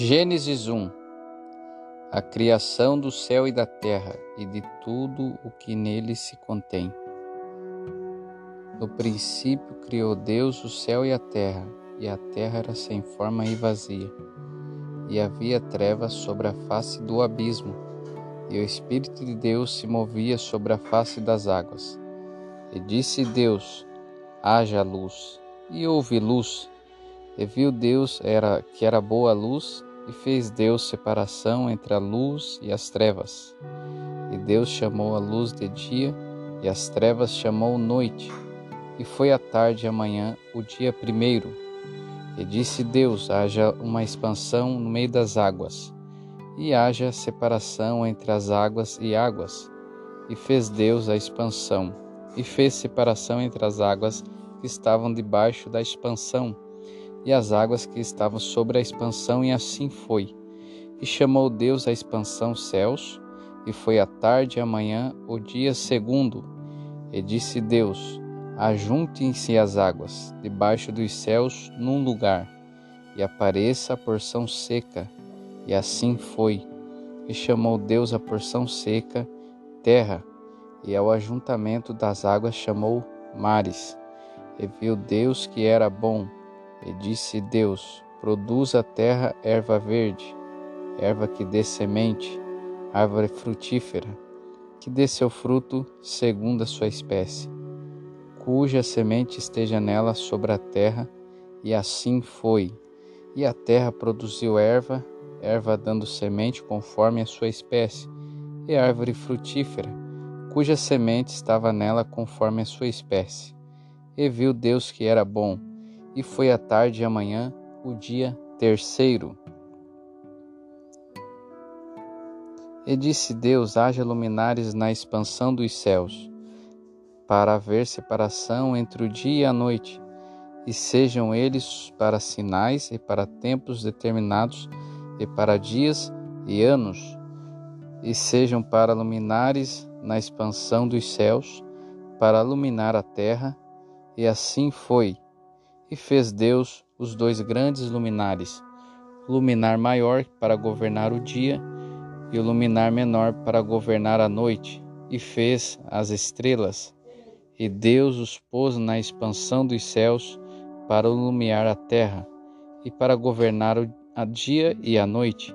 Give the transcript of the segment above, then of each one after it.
Gênesis 1 A criação do céu e da terra e de tudo o que nele se contém. No princípio criou Deus o céu e a terra, e a terra era sem forma e vazia. E havia trevas sobre a face do abismo, e o Espírito de Deus se movia sobre a face das águas. E disse Deus: Haja luz, e houve luz. E viu Deus era, que era boa a luz, e fez Deus separação entre a luz e as trevas. E Deus chamou a luz de dia, e as trevas chamou noite. E foi a tarde e a manhã o dia primeiro. E disse Deus: haja uma expansão no meio das águas, e haja separação entre as águas e águas. E fez Deus a expansão, e fez separação entre as águas que estavam debaixo da expansão e as águas que estavam sobre a expansão, e assim foi. E chamou Deus a expansão céus, e foi a tarde e a manhã o dia segundo. E disse Deus: Ajuntem-se as águas debaixo dos céus num lugar, e apareça a porção seca. E assim foi. E chamou Deus a porção seca terra, e ao ajuntamento das águas chamou mares. E viu Deus que era bom e disse Deus: Produz a terra erva verde, erva que dê semente, árvore frutífera, que dê seu fruto segundo a sua espécie, cuja semente esteja nela sobre a terra. E assim foi. E a terra produziu erva, erva dando semente conforme a sua espécie, e árvore frutífera, cuja semente estava nela conforme a sua espécie. E viu Deus que era bom e foi a tarde e a manhã o dia terceiro. E disse Deus: haja luminares na expansão dos céus, para haver separação entre o dia e a noite, e sejam eles para sinais e para tempos determinados, e para dias e anos, e sejam para luminares na expansão dos céus, para iluminar a terra, e assim foi. E fez Deus os dois grandes luminares, luminar maior para governar o dia e o luminar menor para governar a noite, e fez as estrelas. E Deus os pôs na expansão dos céus para iluminar a terra, e para governar o dia e a noite,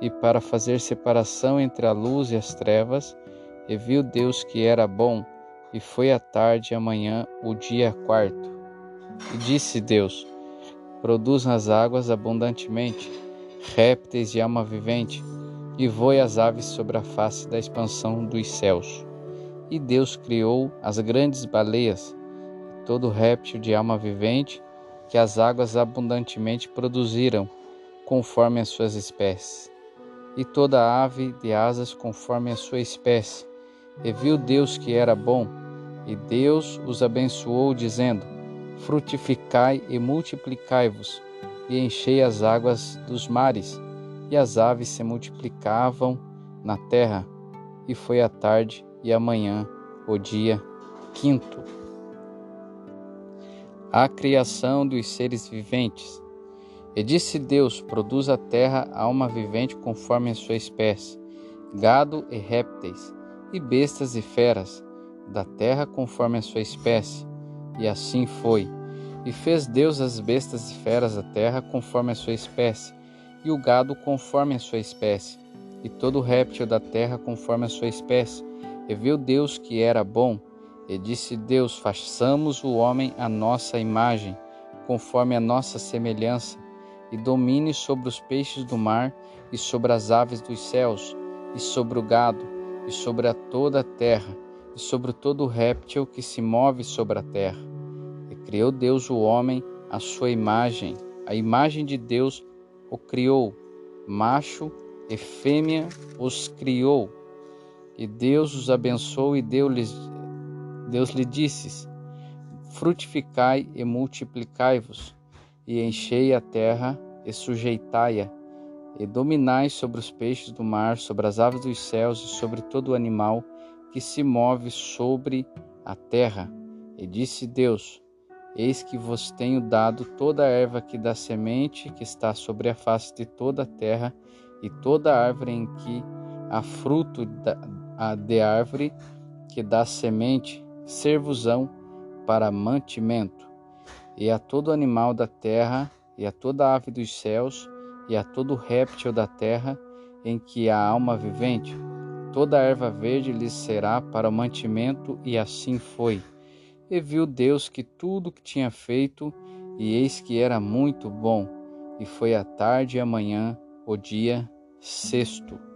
e para fazer separação entre a luz e as trevas. E viu Deus que era bom, e foi a tarde e a manhã o dia quarto. E disse Deus: Produz nas águas abundantemente répteis de alma vivente, e voe as aves sobre a face da expansão dos céus. E Deus criou as grandes baleias, todo réptil de alma vivente, que as águas abundantemente produziram, conforme as suas espécies, e toda ave de asas conforme a sua espécie. E viu Deus que era bom, e Deus os abençoou, dizendo: frutificai e multiplicai-vos, e enchei as águas dos mares, e as aves se multiplicavam na terra. E foi a tarde e a manhã, o dia quinto. A criação dos seres viventes. E disse Deus: Produz a terra alma vivente conforme a sua espécie, gado e répteis, e bestas e feras, da terra conforme a sua espécie e assim foi. E fez Deus as bestas e feras da terra conforme a sua espécie, e o gado conforme a sua espécie, e todo réptil da terra conforme a sua espécie. E viu Deus que era bom, e disse Deus: Façamos o homem à nossa imagem, conforme a nossa semelhança, e domine sobre os peixes do mar, e sobre as aves dos céus, e sobre o gado, e sobre a toda a terra e sobre todo réptil que se move sobre a terra. E criou Deus o homem à sua imagem, a imagem de Deus o criou, macho e fêmea os criou. E Deus os abençoou e deu-lhes Deus lhe disse: Frutificai e multiplicai-vos, e enchei a terra e sujeitai-a, e dominai sobre os peixes do mar, sobre as aves dos céus e sobre todo animal que se move sobre a terra. E disse Deus: Eis que vos tenho dado toda a erva que dá semente, que está sobre a face de toda a terra, e toda árvore em que há fruto de árvore que dá semente, servosão para mantimento, e a todo animal da terra, e a toda ave dos céus, e a todo réptil da terra, em que há alma vivente, toda erva verde lhes será para o mantimento, e assim foi. E viu Deus que tudo que tinha feito, e eis que era muito bom, e foi a tarde e a manhã, o dia sexto.